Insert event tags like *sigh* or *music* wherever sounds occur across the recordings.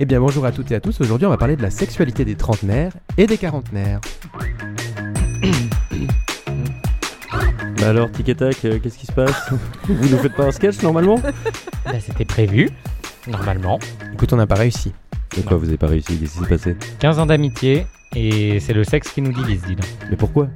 Eh bien bonjour à toutes et à tous, aujourd'hui on va parler de la sexualité des trentenaires et des quarantenaires. *coughs* Bah alors, tic et tac, euh, qu'est-ce qui se passe *coughs* Vous ne faites pas un sketch normalement *coughs* Bah, c'était prévu, normalement. Écoute, on n'a pas réussi. De quoi vous avez pas réussi Qu'est-ce qui s'est passé 15 ans d'amitié, et c'est le sexe qui nous divise, dis donc. Mais pourquoi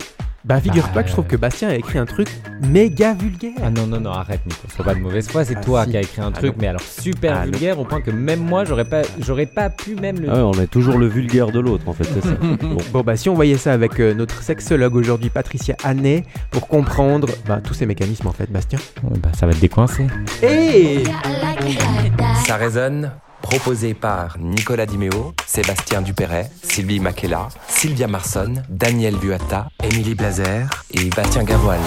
Bah figure-toi Bah, que je trouve que Bastien a écrit un truc méga vulgaire. Ah non, non, non, arrête, Nico. Sois pas de mauvaise foi. C'est Ah, toi si. qui as écrit un Ah truc, non. mais alors super Ah non. vulgaire au point que même moi, j'aurais pas, j'aurais pas pu même le. Ah ouais, on est toujours le vulgaire de l'autre en fait, c'est ça. *laughs* *laughs* Bon. Bon bah si on voyait ça avec euh, notre sexologue aujourd'hui, Patricia Hannet, pour comprendre bah, tous ces mécanismes en fait, Bastien. Bah, ça va te décoincer. Et *laughs* Ça résonne, proposé par Nicolas Dimeo, Sébastien Dupéret, Sylvie Makela, Sylvia Marson, Daniel Vuatta, Émilie Blazer et Bastien Gavoil.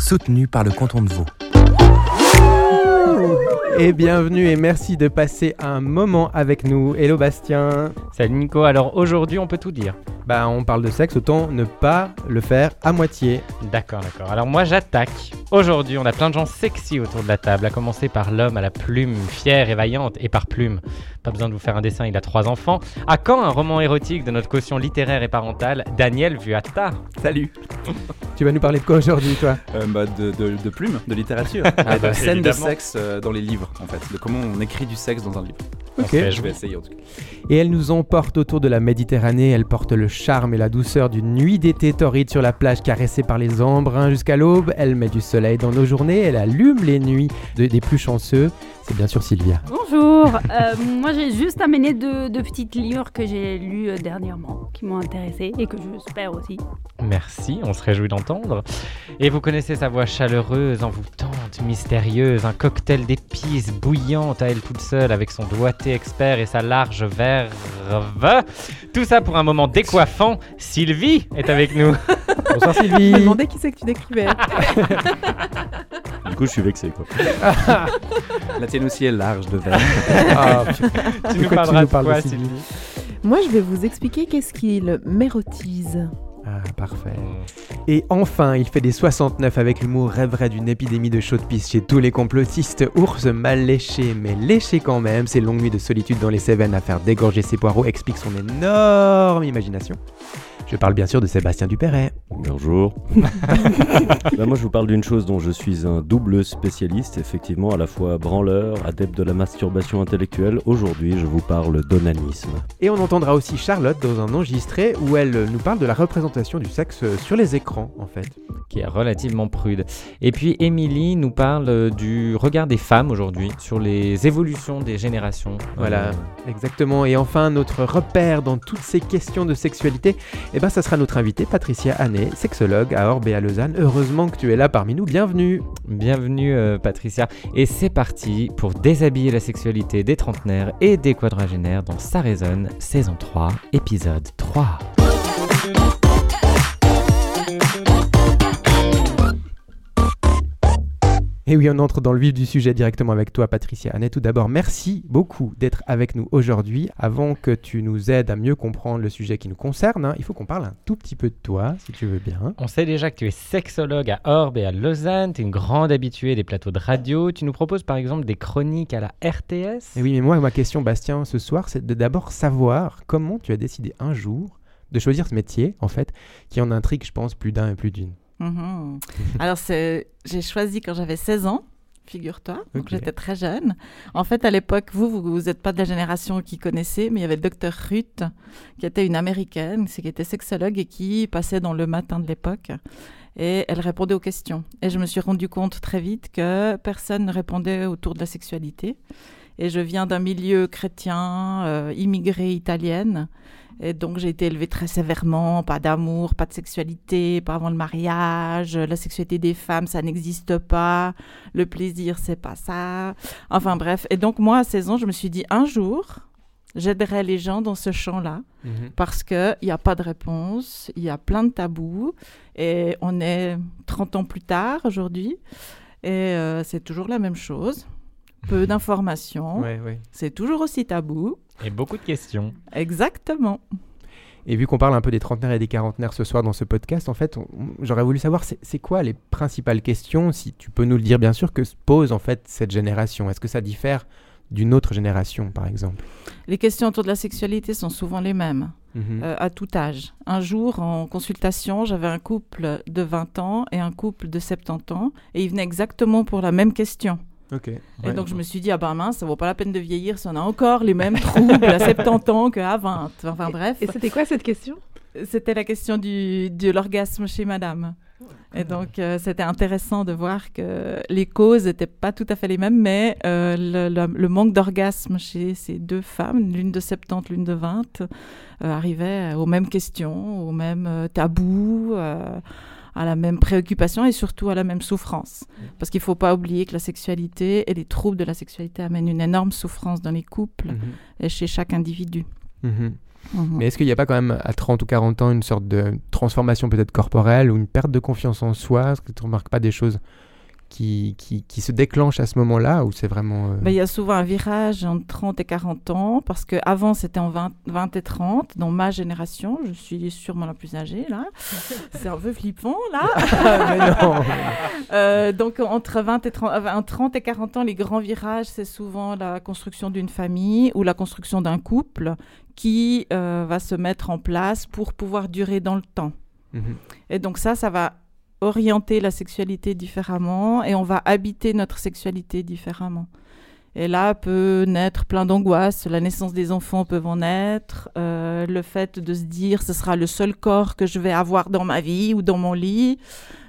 Soutenu par le canton de Vaud. Et bienvenue et merci de passer un moment avec nous. Hello Bastien. Salut Nico, alors aujourd'hui on peut tout dire. Bah on parle de sexe, autant ne pas le faire à moitié. D'accord, d'accord. Alors moi j'attaque. Aujourd'hui on a plein de gens sexy autour de la table, à commencer par l'homme à la plume, fière et vaillante, et par plume. Pas besoin de vous faire un dessin, il a trois enfants. À quand un roman érotique de notre caution littéraire et parentale, Daniel Vuatta Salut. *laughs* tu vas nous parler de quoi aujourd'hui toi? Euh, bah, de, de, de de littérature, Ah et bah, de scènes de sexe euh, dans les livres, en fait, de comment on écrit du sexe dans un livre. Ok. fait Je vais essayer en tout cas. Et elle nous emporte autour de la Méditerranée, elle porte le charme et la douceur d'une nuit d'été torride sur la plage caressée par les embruns jusqu'à l'aube, elle met du soleil dans nos journées, elle allume les nuits de- des plus chanceux, c'est bien sûr Sylvia. Bonjour, *laughs* Euh, moi j'ai juste amené deux, deux petites livres que j'ai lus euh, dernièrement, qui m'ont intéressé et que j'espère aussi. Merci, on se réjouit d'entendre. Et vous connaissez sa voix chaleureuse, envoûtante, mystérieuse, un cocktail d'épices bouillante à elle toute seule avec son expert et sa large verve. Tout ça pour un moment décoiffant. Sylvie est avec nous. *laughs* Bonsoir Je me Sylvie. demandais qui c'est que tu décrivais. Du coup, je suis vexé quoi. *laughs* La tienne aussi est large de verre. Ah, tu nous parleras de quoi, Sylvie? Sylvie? Moi, je vais vous expliquer qu'est-ce qui le mérotise. Ah, parfait. Et enfin, il fait des 69 avec l'humour rêverait d'une épidémie de chaude pisse chez tous les complotistes. Ours mal léché, mais léché quand même. Ses longues nuits de solitude dans les Cévennes à faire dégorger ses poireaux expliquent son énorme imagination. Je parle bien sûr de Sébastien Dupéret. Bonjour. *laughs* Bah, moi, je vous parle d'une chose dont je suis un double spécialiste, effectivement, à la fois branleur, adepte de la masturbation intellectuelle. Aujourd'hui, je vous parle d'onanisme. Et on entendra aussi Charlotte dans un enregistré où elle nous parle de la représentation du sexe sur les écrans, en fait. qui est relativement prude. Et puis Émilie nous parle du regard des femmes aujourd'hui sur les évolutions des générations. Voilà, Euh, exactement. Et enfin, notre repère dans toutes ces questions de sexualité, eh ben, ça sera notre invitée Patricia Hannet, sexologue à Orbe et à Lausanne. Heureusement que tu es là parmi nous. Bienvenue. Bienvenue euh, Patricia. Et c'est parti pour déshabiller la sexualité des trentenaires et des quadragénaires dans Ça résonne, saison 3, épisode 3. Et oui, on entre dans le vif du sujet directement avec toi, Patricia Hannet. Tout d'abord, merci beaucoup d'être avec nous aujourd'hui. Avant que tu nous aides à mieux comprendre le sujet qui nous concerne, hein, il faut qu'on parle un tout petit peu de toi, si tu veux bien. On sait déjà que tu es sexologue à Orbe et à Lausanne, tu es une grande habituée des plateaux de radio. Tu nous proposes par exemple des chroniques à la RTS. Et oui, mais moi, ma question, Bastien, ce soir, c'est de d'abord savoir comment tu as décidé un jour de choisir ce métier, en fait, qui en intrigue, je pense, plus d'un et plus d'une. Mhm. Alors, j'ai choisi quand j'avais 16 ans, figure-toi. Donc, j'étais très jeune. En fait, à l'époque, vous, vous n'êtes pas de la génération qui connaissait, mais il y avait le docteur Ruth, qui était une américaine, qui était sexologue et qui passait dans le matin de l'époque. Et elle répondait aux questions. Et je me suis rendu compte très vite que personne ne répondait autour de la sexualité. Et je viens d'un milieu chrétien, euh, immigré italienne. Et donc j'ai été élevée très sévèrement, pas d'amour, pas de sexualité, pas avant le mariage, la sexualité des femmes, ça n'existe pas, le plaisir, c'est pas ça. Enfin bref, et donc moi à 16 ans, je me suis dit un jour, j'aiderai les gens dans ce champ-là Mhm. parce qu'il n'y a pas de réponse, il y a plein de tabous et on est 30 ans plus tard aujourd'hui et euh, c'est toujours la même chose. Peu d'informations, Ouais, ouais. c'est toujours aussi tabou. Et beaucoup de questions. Exactement. Et vu qu'on parle un peu des trentenaires et des quarantenaires ce soir dans ce podcast, en fait, j'aurais voulu savoir c'est quoi les principales questions, si tu peux nous le dire bien sûr, que se pose en fait cette génération? Est-ce que ça diffère d'une autre génération, par exemple? Les questions autour de la sexualité sont souvent les mêmes. Mhm. euh, à tout âge. Un jour, en consultation, j'avais un couple de 20 ans et un couple de 70 ans, et ils venaient exactement pour la même question. Et Ouais. donc, je me suis dit, ah ben mince, ça vaut pas la peine de vieillir si on a encore les mêmes troubles à 70 ans qu'à 20. Enfin bref, Et c'était quoi cette question? C'était la question du, de l'orgasme chez madame. Et donc, euh, c'était intéressant de voir que les causes n'étaient pas tout à fait les mêmes, mais euh, le, le- le manque d'orgasme chez ces deux femmes, l'une de 70, l'une de 20, euh, arrivait aux mêmes questions, aux mêmes euh, tabous, euh, à la même préoccupation et surtout à la même souffrance. Parce qu'il ne faut pas oublier que la sexualité et les troubles de la sexualité amènent une énorme souffrance dans les couples Mhm. et chez chaque individu. Mhm. Mais est-ce qu'il n'y a pas quand même à 30 ou 40 ans une sorte de transformation peut-être corporelle ou une perte de confiance en soi? Est-ce que tu ne remarques pas des choses qui, qui, qui se déclenchent à ce moment-là ou c'est vraiment... euh, Ben, il y a souvent un virage entre 30 et 40 ans, parce qu'avant, c'était en 20, 20 et 30, dans ma génération. Je suis sûrement la plus âgée, là. *laughs* C'est un peu flippant, là. *laughs* Mais non. *laughs* Euh, donc, entre 20 et 30, euh, entre 30 et 40 ans, les grands virages, c'est souvent la construction d'une famille ou la construction d'un couple qui euh, va se mettre en place pour pouvoir durer dans le temps. Mhm. Et donc ça, ça va orienter la sexualité différemment et on va habiter notre sexualité différemment. Et là peut naître plein d'angoisses. La naissance des enfants peut en naître. euh, le fait de se dire ce sera le seul corps que je vais avoir dans ma vie ou dans mon lit.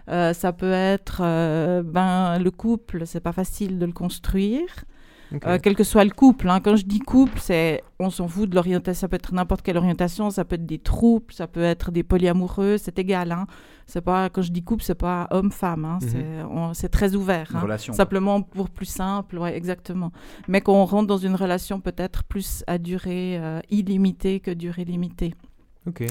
Euh, ça peut être euh, ben le couple, c'est pas facile de le construire. Euh, quel que soit le couple. hein. Quand je dis couple, c'est on s'en fout de l'orientation. Ça peut être n'importe quelle orientation. Ça peut être des troupes, ça peut être des polyamoureux. C'est égal. Hein. C'est pas quand je dis couple, c'est pas homme-femme. Hein. Mhm. C'est très ouvert. Relation. Simplement pour plus simple, ouais, exactement. Mais qu'on rentre dans une relation peut-être plus à durée euh, illimitée que durée limitée.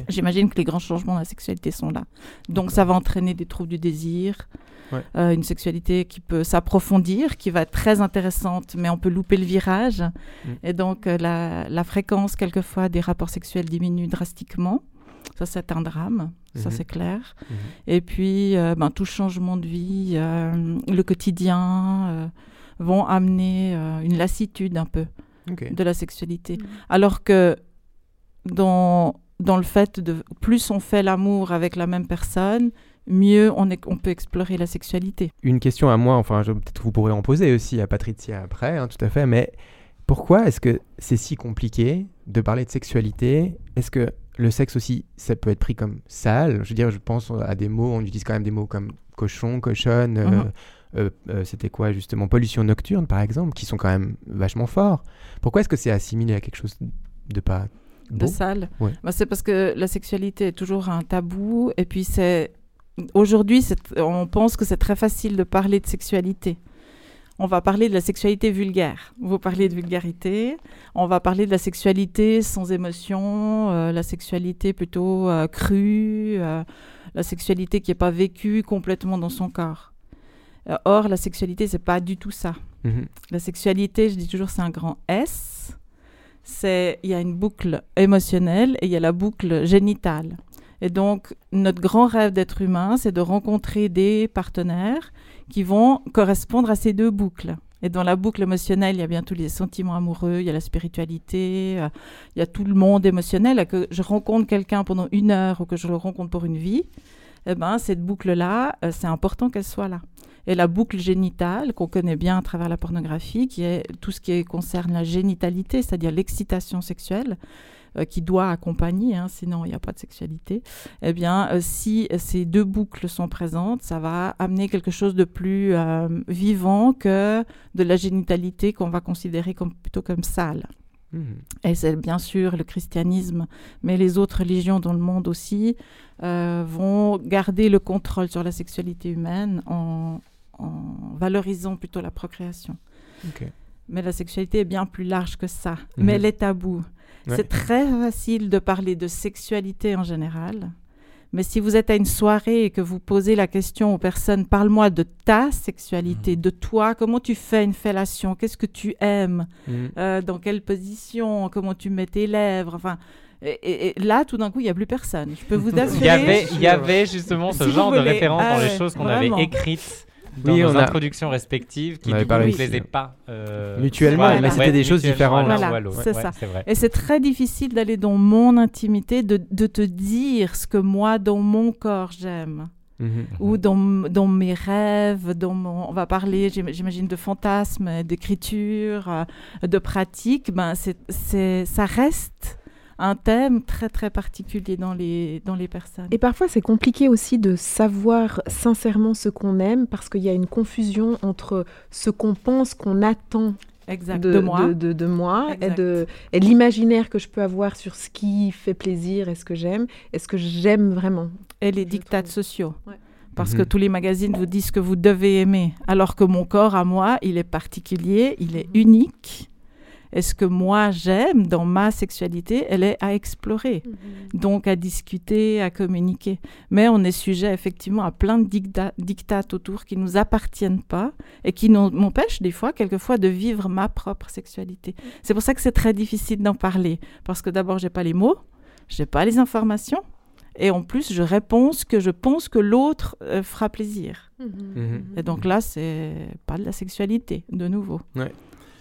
J'imagine que les grands changements de la sexualité sont là. Donc ça va entraîner des troubles du désir, Ouais. euh, une sexualité qui peut s'approfondir, qui va être très intéressante, mais on peut louper le virage. Mm. Et donc euh, la, la fréquence, quelquefois, des rapports sexuels diminue drastiquement. Ça, c'est un drame, ça Mhm. c'est clair. Mhm. Et puis, euh, ben, tout changement de vie, euh, le quotidien, euh, vont amener euh, une lassitude un peu de la sexualité. Mhm. Alors que dans, dans le fait de plus on fait l'amour avec la même personne, mieux on, est, on peut explorer la sexualité. Une question à moi, enfin peut-être vous pourrez en poser aussi à Patricia après, hein, tout à fait, mais pourquoi est-ce que c'est si compliqué de parler de sexualité? Est-ce que le sexe aussi, ça peut être pris comme sale? Je veux dire, je pense à des mots, on utilise quand même des mots comme cochon, cochonne, euh, Mhm. euh, euh, c'était quoi justement Pollution nocturne par exemple, qui sont quand même vachement forts. Pourquoi est-ce que c'est assimilé à quelque chose de pas de. Ouais. Bah, c'est parce que la sexualité est toujours un tabou et puis c'est aujourd'hui on pense que c'est très facile de parler de sexualité. On va parler de la sexualité vulgaire. Vous parlez de vulgarité. On va parler de la sexualité sans émotion, euh, la sexualité plutôt euh, crue, euh, la sexualité qui n'est pas vécue complètement dans son corps. Or, la sexualité, c'est pas du tout ça. Mhm. La sexualité, je dis toujours, c'est un grand S. C'est il y a une boucle émotionnelle et il y a la boucle génitale. Et donc, notre grand rêve d'être humain, c'est de rencontrer des partenaires qui vont correspondre à ces deux boucles. Et dans la boucle émotionnelle, il y a bien tous les sentiments amoureux, il y a la spiritualité, euh, il y a tout le monde émotionnel. Et que je rencontre quelqu'un pendant une heure ou que je le rencontre pour une vie, eh ben, cette boucle-là, euh, c'est important qu'elle soit là. Et la boucle génitale, qu'on connaît bien à travers la pornographie, qui est tout ce qui concerne la génitalité, c'est-à-dire l'excitation sexuelle, euh, qui doit accompagner, hein, sinon il n'y a pas de sexualité, eh bien, euh, si ces deux boucles sont présentes, ça va amener quelque chose de plus euh, vivant que de la génitalité qu'on va considérer comme, plutôt comme sale. Mhm. Et c'est bien sûr le christianisme, mais les autres religions dans le monde aussi euh, vont garder le contrôle sur la sexualité humaine en, en valorisant plutôt la procréation. Mais la sexualité est bien plus large que ça. Mhm. Mais elle est taboue. Ouais. C'est très facile de parler de sexualité en général. Mais si vous êtes à une soirée et que vous posez la question aux personnes, parle-moi de ta sexualité, de toi, comment tu fais une fellation, qu'est-ce que tu aimes, Mhm. euh, dans quelle position, comment tu mets tes lèvres, enfin. Et, et- et là, tout d'un coup, il n'y a plus personne. Je peux vous *laughs* assurer. Il y avait, il y avait justement ce Si genre de référence Ah dans les ouais, choses qu'on avait écrites dans Oui, nos on a- introductions respectives qui ne ici, plaisaient pas. euh, Mutuellement, mais ouais, c'était des choses différentes. Voilà, c'est Ouais, ça. c'est vrai. Et c'est très difficile d'aller dans mon intimité, de, de te dire ce que moi, dans mon corps, j'aime. Mhm. Ou dans, dans mes rêves, dans mon, on va parler, j'im- j'imagine, de fantasmes, d'écriture, euh, de pratique. Ben, c'est, c'est, ça reste un thème très, très particulier dans les, dans les personnes. Et parfois, c'est compliqué aussi de savoir sincèrement ce qu'on aime parce qu'il y a une confusion entre ce qu'on pense qu'on attend exact. de, De, moi. de, de- de moi et, de, et l'imaginaire que je peux avoir sur ce qui fait plaisir et ce que j'aime et ce que j'aime vraiment. et les dictats trouve. sociaux. Ouais. Parce Mhm. que tous les magazines vous disent que vous devez aimer, alors que mon corps à moi, il est particulier, il est Mhm. unique. Et ce que moi j'aime dans ma sexualité, elle est à explorer, donc à discuter, à communiquer. Mais on est sujet effectivement à plein de dicta- dictates autour qui nous appartiennent pas et qui m'empêchent des fois, quelquefois, de vivre ma propre sexualité. C'est pour ça que c'est très difficile d'en parler, parce que d'abord j'ai pas les mots, j'ai pas les informations. Et en plus, je réponds ce que je pense que l'autre euh, fera plaisir. Mhm. Et donc là, c'est pas de la sexualité, de nouveau.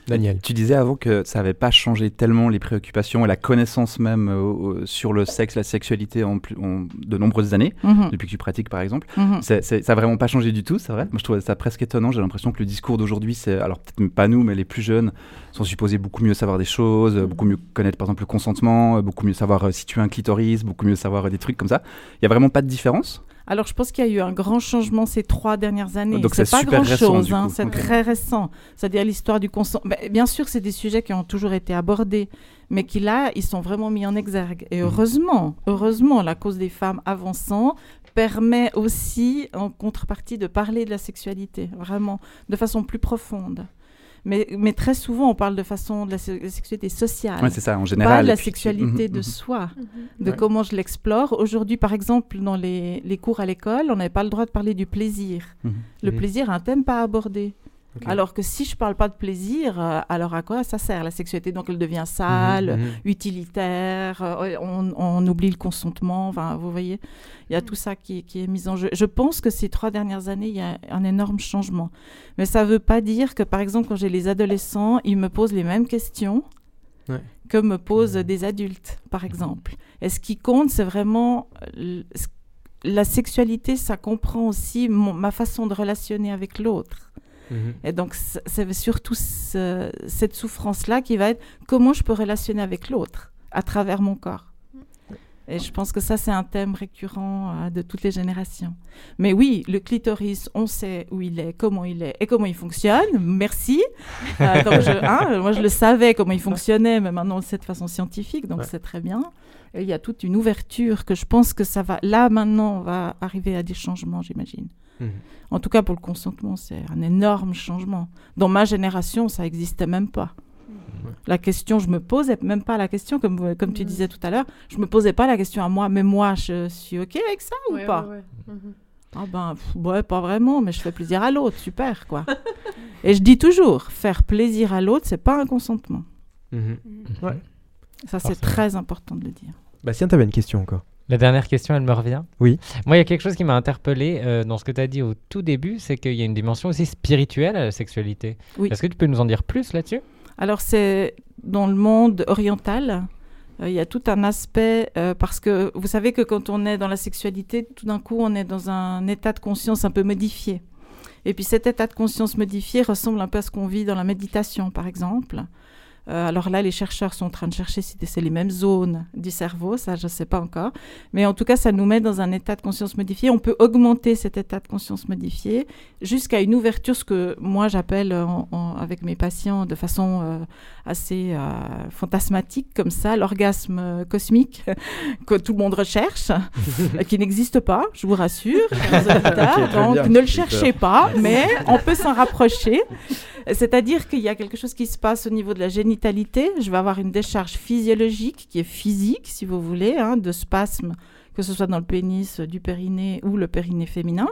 Daniel. Tu disais avant que ça n'avait pas changé tellement les préoccupations et la connaissance même euh, sur le sexe, la sexualité en, plus- en de nombreuses années, Mhm. depuis que tu pratiques par exemple. Mhm. Ça n'a vraiment pas changé du tout, c'est vrai. Moi je trouve ça presque étonnant. J'ai l'impression que le discours d'aujourd'hui, c'est alors peut-être pas nous, mais les plus jeunes sont supposés beaucoup mieux savoir des choses, euh, beaucoup mieux connaître par exemple le consentement, beaucoup mieux savoir euh, situer un clitoris, beaucoup mieux savoir euh, des trucs comme ça. Il y a vraiment pas de différence. Alors, je pense qu'il y a eu un grand changement ces trois dernières années. Donc, c'est pas super récent, grand-chose, hein, c'est très récent. C'est-à-dire l'histoire du consentement. Bien sûr, c'est des sujets qui ont toujours été abordés, mais qui là, ils sont vraiment mis en exergue. Et heureusement, heureusement, la cause des femmes avançant permet aussi, en contrepartie, de parler de la sexualité, vraiment, de façon plus profonde. Mais, mais très souvent, on parle de façon de la, se- la sexualité sociale. Ouais, c'est ça en pas général. de la tu- sexualité Mhm, de mhm. soi, de Ouais. comment je l'explore. Aujourd'hui, par exemple, dans les, les cours à l'école, on n'avait pas le droit de parler du plaisir. Mhm. Le Mhm. plaisir un thème pas abordé. Alors que si je parle pas de plaisir, euh, alors à quoi ça sert la sexualité? Donc elle devient sale, Mhm, mhm. utilitaire, euh, on, on oublie le consentement, enfin, vous voyez, il y a tout ça qui, qui est mis en jeu. Je pense que ces trois dernières années, il y a un énorme changement. Mais ça ne veut pas dire que, par exemple, quand j'ai les adolescents, ils me posent les mêmes questions Ouais. que me posent des adultes, par exemple. Et ce qui compte, c'est vraiment... euh, La sexualité, ça comprend aussi mon- ma façon de relationner avec l'autre. Mhm. Et donc, c'est surtout ce- cette souffrance-là qui va être comment je peux relationner avec l'autre à travers mon corps. Et je pense que ça, c'est un thème récurrent euh, de toutes les générations. Mais oui, le clitoris, on sait où il est, comment il est et comment il fonctionne. Merci. Euh, donc je- hein, moi, je le savais comment il fonctionnait, mais maintenant, on le sait de façon scientifique, donc Ouais. c'est très bien. Et il y a toute une ouverture que je pense que ça va... Là, maintenant, on va arriver à des changements, j'imagine. Mhm. En tout cas, pour le consentement, c'est un énorme changement. Dans ma génération, ça n'existait même pas. La question, je me posais même pas la question, comme, comme tu Mhm. disais tout à l'heure, je me posais pas la question à moi, mais moi, je suis OK avec ça ou Ouais, pas? ouais, ouais. Mhm. Ah ben, pff, ouais, pas vraiment, mais je fais plaisir à l'autre, super, quoi. Et je dis toujours, faire plaisir à l'autre, c'est pas un consentement. Mhm. Ouais. Ça, c'est très important de le dire. Bastien, t'avais une question encore. La dernière question, elle me revient. Oui. Moi, il y a quelque chose qui m'a interpellé euh, dans ce que tu as dit au tout début, c'est qu'il y a une dimension aussi spirituelle à la sexualité. Oui. Est-ce que tu peux nous en dire plus là-dessus? Alors, c'est dans le monde oriental, euh, il y a tout un aspect, euh, parce que vous savez que quand on est dans la sexualité, tout d'un coup, on est dans un état de conscience un peu modifié. Et puis cet état de conscience modifié ressemble un peu à ce qu'on vit dans la méditation, par exemple. Euh, alors là, les chercheurs sont en train de chercher si c'est les mêmes zones du cerveau, ça je ne sais pas encore. Mais en tout cas, ça nous met dans un état de conscience modifié. On peut augmenter cet état de conscience modifié jusqu'à une ouverture, ce que moi j'appelle avec mes patients de façon euh, assez euh, fantasmatique comme ça, l'orgasme cosmique *laughs* que tout le monde recherche, *laughs* qui n'existe pas, je vous rassure. *laughs* donc ne le cherchez pas, mais on peut s'en rapprocher. C'est-à-dire qu'il y a quelque chose qui se passe au niveau de la Je vais avoir une décharge physiologique qui est physique, si vous voulez, hein, de spasmes, que ce soit dans le pénis du périnée ou le périnée féminin.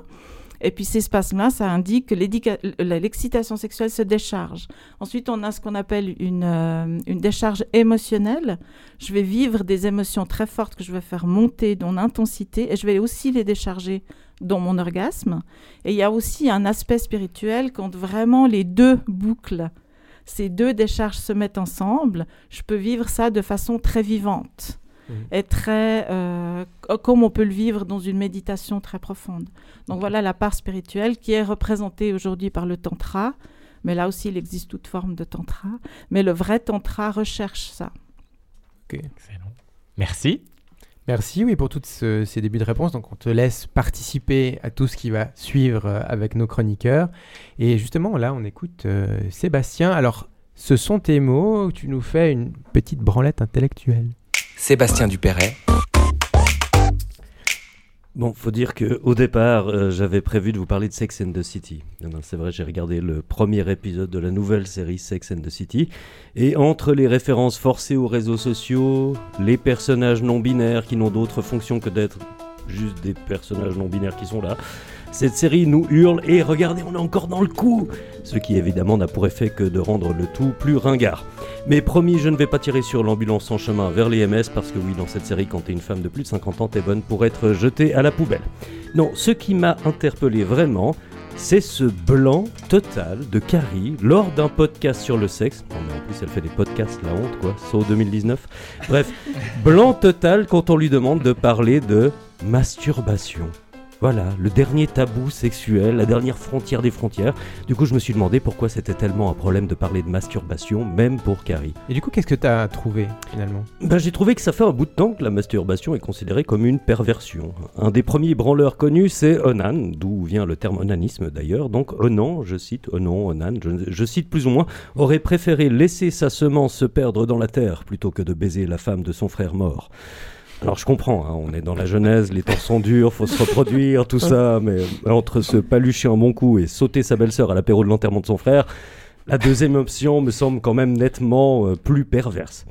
Et puis ces spasmes-là, ça indique que l'excitation sexuelle se décharge. Ensuite, on a ce qu'on appelle une, euh, une, décharge émotionnelle. Je vais vivre des émotions très fortes que je vais faire monter dans l'intensité et je vais aussi les décharger dans mon orgasme. Et il y a aussi un aspect spirituel quand vraiment les deux boucles, ces deux décharges se mettent ensemble, je peux vivre ça de façon très vivante. Mmh. et très euh, comme on peut le vivre dans une méditation très profonde. Donc voilà la part spirituelle qui est représentée aujourd'hui par le tantra, mais là aussi il existe toute forme de tantra, mais le vrai tantra recherche ça. Ok, excellent. Merci. Merci, oui, pour tous ces débuts de réponse. Donc, on te laisse participer à tout ce qui va suivre euh, avec nos chroniqueurs. Et justement, là, on écoute euh, Sébastien. Alors, ce sont tes mots. Tu nous fais une petite branlette intellectuelle. Sébastien Dupéret. Bon, faut dire que au départ, euh, j'avais prévu de vous parler de Sex and the City. C'est vrai, j'ai regardé le premier épisode de la nouvelle série Sex and the City, et entre les références forcées aux réseaux sociaux, les personnages non binaires qui n'ont d'autre fonction que d'être juste des personnages non binaires qui sont là, cette série nous hurle et regardez, on est encore dans le coup Ce qui évidemment n'a pour effet que de rendre le tout plus ringard. Mais promis, je ne vais pas tirer sur l'ambulance en chemin vers les MS parce que oui, dans cette série, quand t'es une femme de plus de 50 ans, t'es bonne pour être jetée à la poubelle. Non, ce qui m'a interpellé vraiment, c'est ce blanc total de Carrie lors d'un podcast sur le sexe. Non, en plus, elle fait des podcasts, la honte, quoi. Saut 2019. Bref, blanc total quand on lui demande de parler de masturbation. Voilà, le dernier tabou sexuel, la dernière frontière des frontières. Du coup, je me suis demandé pourquoi c'était tellement un problème de parler de masturbation, même pour Carrie. Et du coup, qu'est-ce que tu as trouvé finalement? Ben, J'ai trouvé que ça fait un bout de temps que la masturbation est considérée comme une perversion. Un des premiers branleurs connus, c'est Onan, d'où vient le terme onanisme d'ailleurs. Donc Onan, je cite, Onan, Onan, je, je cite plus ou moins, aurait préféré laisser sa semence se perdre dans la terre plutôt que de baiser la femme de son frère mort. Alors je comprends, hein, on est dans la Genèse, les temps sont durs, faut se reproduire, tout ça, mais entre se palucher un bon coup et sauter sa belle-sœur à l'apéro de l'enterrement de son frère, la deuxième option me semble quand même nettement euh, plus perverse.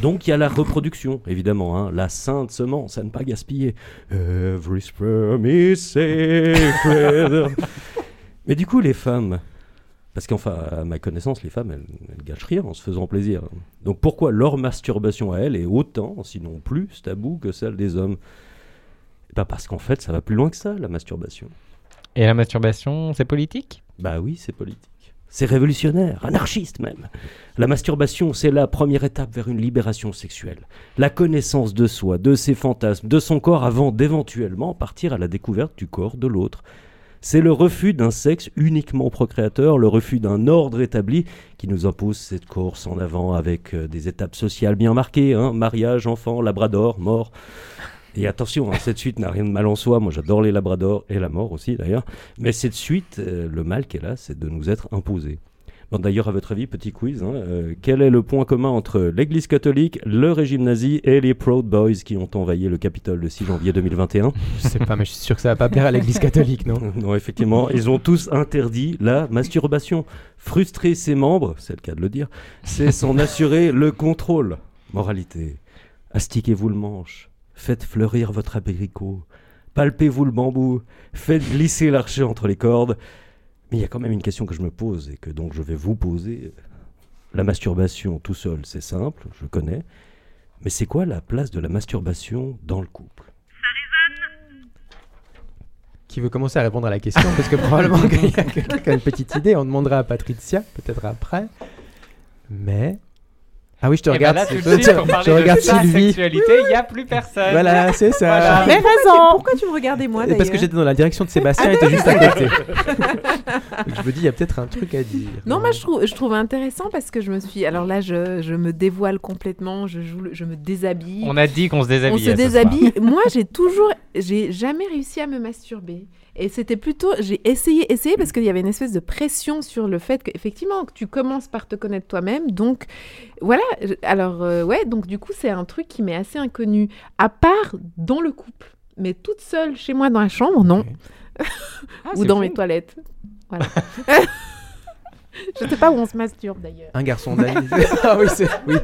Donc il y a la reproduction, évidemment, hein, la sainte semence à ne pas gaspiller. Every sperm is sacred. *laughs* Mais du coup, les femmes, parce qu'enfin, à ma connaissance, les femmes, elles, gâchent rien en se faisant plaisir. Donc pourquoi leur masturbation à elles est autant, sinon plus, tabou que celle des hommes? Bah Parce qu'en fait, ça va plus loin que ça, la masturbation. Et la masturbation, c'est politique? Bah oui, c'est politique. C'est révolutionnaire, anarchiste même. La masturbation, c'est la première étape vers une libération sexuelle. La connaissance de soi, de ses fantasmes, de son corps avant d'éventuellement partir à la découverte du corps de l'autre. C'est le refus d'un sexe uniquement procréateur, le refus d'un ordre établi qui nous impose cette course en avant avec euh, des étapes sociales bien marquées, hein, mariage, enfant, labrador, mort. Et attention, hein, cette suite n'a rien de mal en soi. Moi, j'adore les labradors et la mort aussi, d'ailleurs. Mais cette suite, euh, le mal qu'elle a, c'est de nous être imposée. D'ailleurs, à votre avis, petit quiz, hein, euh, quel est le point commun entre l'Église catholique, le régime nazi et les Proud Boys qui ont envahi le Capitole le 6 janvier 2021 Je sais pas, mais je suis sûr que ça va pas plaire à l'Église catholique, non? *laughs* Non, effectivement, ils ont tous interdit la masturbation. Frustrer ses membres, c'est le cas de le dire, c'est s'en *laughs* assurer le contrôle. Moralité, astiquez-vous le manche, faites fleurir votre abricot, palpez-vous le bambou, faites glisser l'archer entre les cordes, mais il y a quand même une question que je me pose et que donc je vais vous poser. La masturbation tout seul, c'est simple, je connais. Mais c'est quoi la place de la masturbation dans le couple? Qui veut commencer à répondre à la question Parce que probablement qu'il y a *laughs* quelqu'un qui a une petite idée. On demandera à Patricia, peut-être après. Mais Ah oui, je te Et ben regarde. là, tout de suite, pour parler je regarde Sylvie. sexualité, il n'y a plus personne. Voilà, c'est ça. Voilà. Mais Pourquoi raison tu- Pourquoi tu me regardais moi Et Parce que j'étais dans la direction de Sébastien, il était juste à côté. Donc je me dis, il y a peut-être un truc à dire. Non, moi je trouve, je trouve intéressant parce que je me suis. Alors là, je, je me dévoile complètement, je, joue, je me déshabille. On a dit qu'on se déshabillait. On se déshabille. *laughs* Moi, j'ai toujours, j'ai jamais réussi à me masturber. Et c'était plutôt, j'ai essayé, essayé parce qu'il y avait une espèce de pression sur le fait qu'effectivement, que tu commences par te connaître toi-même. Donc, voilà. Alors, euh, ouais, donc du coup, c'est un truc qui m'est assez inconnu. À part dans le couple. Mais toute seule chez moi dans la chambre, non. Ah, Ou dans fou. mes toilettes. Voilà. *laughs* Je sais pas où on se masturbe d'ailleurs. Un garçon d'Alice. *laughs* ah oui, c'est. Oui.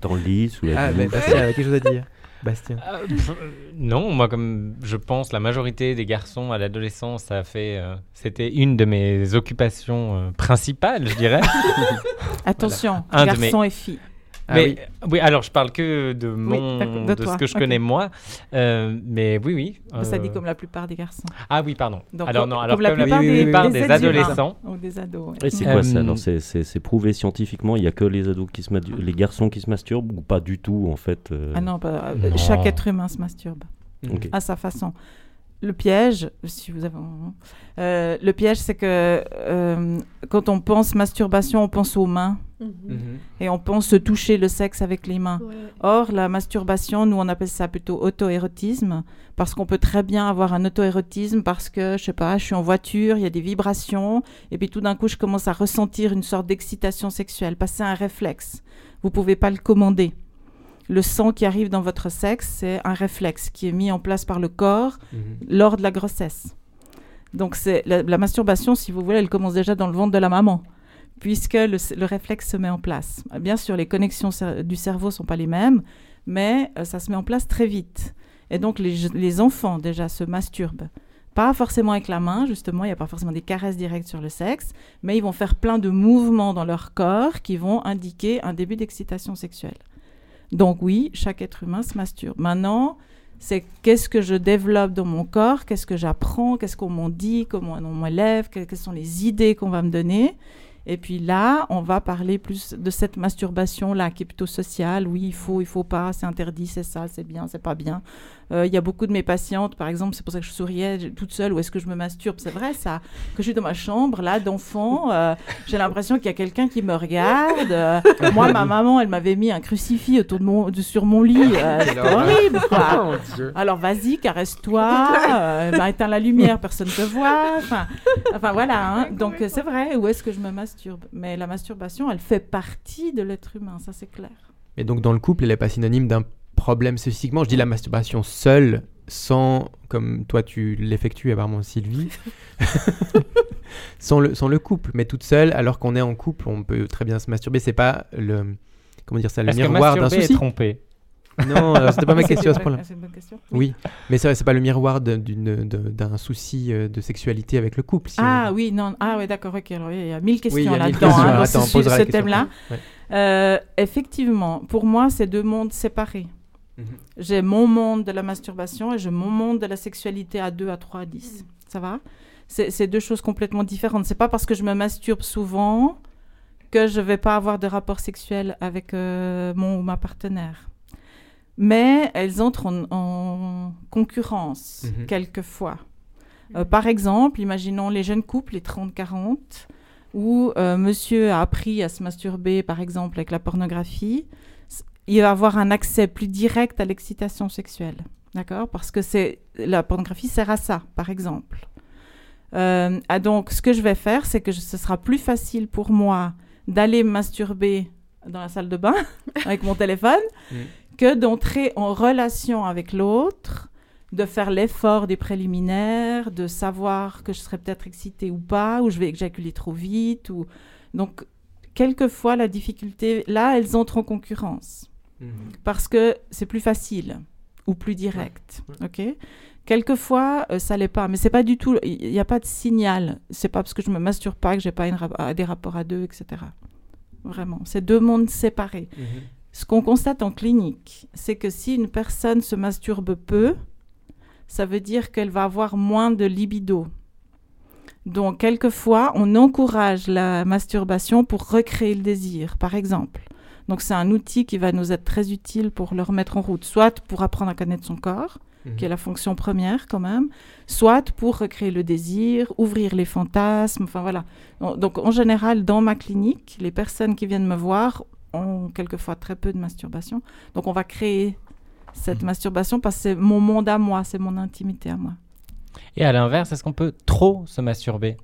Dans le lit, sous la Ah. Bastien avait quelque chose à dire. Bastien. Euh, pff, euh, non, moi comme je pense la majorité des garçons à l'adolescence, ça a fait, euh, c'était une de mes occupations euh, principales, je dirais. *laughs* Attention, de garçons mes- et filles. Ah mais oui. oui. alors je parle que de mon, d'accord, de de, ce que je connais moi, Euh, mais oui, oui. Ça dit euh, comme la plupart des garçons. Ah oui, pardon. Donc, alors comme- non, alors comme la comme la plupart oui, oui, des, adolescents. Ou des ados. ouais. Et c'est quoi ça? Euh, alors C'est- prouvé scientifiquement Il y a que les ados qui se les garçons qui se masturbent ou pas du tout en fait euh, Ah non, pas- Non. chaque être humain se masturbe à sa façon. Le piège, si vous avez, euh, le piège, c'est que euh, quand on pense masturbation, on pense aux mains Mhm. et on pense se toucher le sexe avec les mains. Or, la masturbation, nous, on appelle ça plutôt auto-érotisme, parce qu'on peut très bien avoir un auto-érotisme parce que, je sais pas, je suis en voiture, il y a des vibrations, et puis tout d'un coup, je commence à ressentir une sorte d'excitation sexuelle, passer un réflexe. Vous pouvez pas le commander. Le sang qui arrive dans votre sexe, c'est un réflexe qui est mis en place par le corps Mhm. lors de la grossesse. Donc, c'est la, la masturbation, si vous voulez, elle commence déjà dans le ventre de la maman, puisque le, le réflexe se met en place. Bien sûr, les connexions cer- du cerveau sont pas les mêmes, mais euh, ça se met en place très vite. Et donc, les, les enfants, déjà, se masturbent. Pas forcément avec la main, justement, il n'y a pas forcément des caresses directes sur le sexe, mais ils vont faire plein de mouvements dans leur corps qui vont indiquer un début d'excitation sexuelle. Donc oui, chaque être humain se masturbe. Maintenant, c'est qu'est-ce que je développe dans mon corps, qu'est-ce que j'apprends, qu'est-ce qu'on m'en dit, comment on m'élève, que- quelles sont les idées qu'on va me donner. Et puis là, on va parler plus de cette masturbation-là, qui est plutôt sociale. Oui, il faut, il faut pas, c'est interdit, c'est ça, c'est bien, c'est pas bien. Euh, Il y a beaucoup de mes patientes, par exemple, c'est pour ça que je souriais toute seule, où est-ce que je me masturbe? C'est vrai, ça. Que je suis dans ma chambre, là, d'enfant, euh, j'ai l'impression qu'il y a quelqu'un qui me regarde. euh, moi, ma maman, elle m'avait mis un crucifix autour de mon, de- sur mon lit. euh, c'est horrible, quoi. *laughs* Alors vas-y, caresse-toi, euh, bah, éteins la lumière, personne ne te voit. Enfin, enfin voilà, hein. donc c'est vrai, où est-ce que je me masturbe? Mais la masturbation, elle fait partie de l'être humain, ça c'est clair. Et donc dans le couple, elle n'est pas synonyme d'un problème spécifiquement. Je dis la masturbation seule, sans, comme toi tu l'effectues apparemment Sylvie, *laughs* sans, le, sans le couple, mais toute seule, alors qu'on est en couple, on peut très bien se masturber. C'est pas le, comment dire ça, le miroir d'un souci. trompé? Non, c'était pas ma C'est question à ce point-là. bonne- c'est une bonne question. Oui, mais c'est c'est pas le miroir d'un souci euh, de sexualité avec le couple. si Ah on- oui, non, ah ouais, d'accord, ok. Alors, il y a mille Oui, questions mille là-dedans, hein, ce, ce thème-là. Ouais. Euh, effectivement, pour moi, c'est deux mondes séparés. Mhm. J'ai mon monde de la masturbation et j'ai mon monde de la sexualité à 2, à 3, à 10. Ça va? C'est deux choses complètement différentes. C'est pas parce que je me masturbe souvent que je vais pas avoir de rapport sexuel avec euh, mon ou ma partenaire. Mais elles entrent en, en concurrence Mhm. quelquefois. Euh, par exemple, imaginons les jeunes couples, les 30-40, où euh, monsieur a appris à se masturber, par exemple, avec la pornographie, il va avoir un accès plus direct à l'excitation sexuelle. D'accord? Parce que c'est la pornographie sert à ça, par exemple. Euh, ah, donc, ce que je vais faire, c'est que je- ce sera plus facile pour moi d'aller me masturber dans la salle de bain *laughs* avec mon téléphone Mm. que d'entrer en relation avec l'autre, de faire l'effort des préliminaires, de savoir que je serai peut-être excitée ou pas, ou je vais éjaculer trop vite. Ou... Donc, quelquefois, la difficulté, là, elles entrent en concurrence Mhm. parce que c'est plus facile ou plus direct. Ok? Quelquefois, euh, ça l'est pas, mais c'est pas du tout. Il n'y a pas de signal. C'est pas parce que je me masturbe pas que j'ai pas une euh, des rapports à deux, etc. Vraiment, c'est deux mondes séparés. Mhm. Ce qu'on constate en clinique, c'est que si une personne se masturbe peu, ça veut dire qu'elle va avoir moins de libido. Donc, quelquefois, on encourage la masturbation pour recréer le désir, par exemple. Donc c'est un outil qui va nous être très utile pour le remettre en route, soit pour apprendre à connaître son corps, Mhm. qui est la fonction première quand même, soit pour recréer le désir, ouvrir les fantasmes, enfin voilà. Donc, en général, dans ma clinique, les personnes qui viennent me voir ont quelquefois très peu de masturbation. Donc on va créer cette masturbation parce que c'est mon monde à moi, c'est mon intimité à moi. Et à l'inverse, est-ce qu'on peut trop se masturber?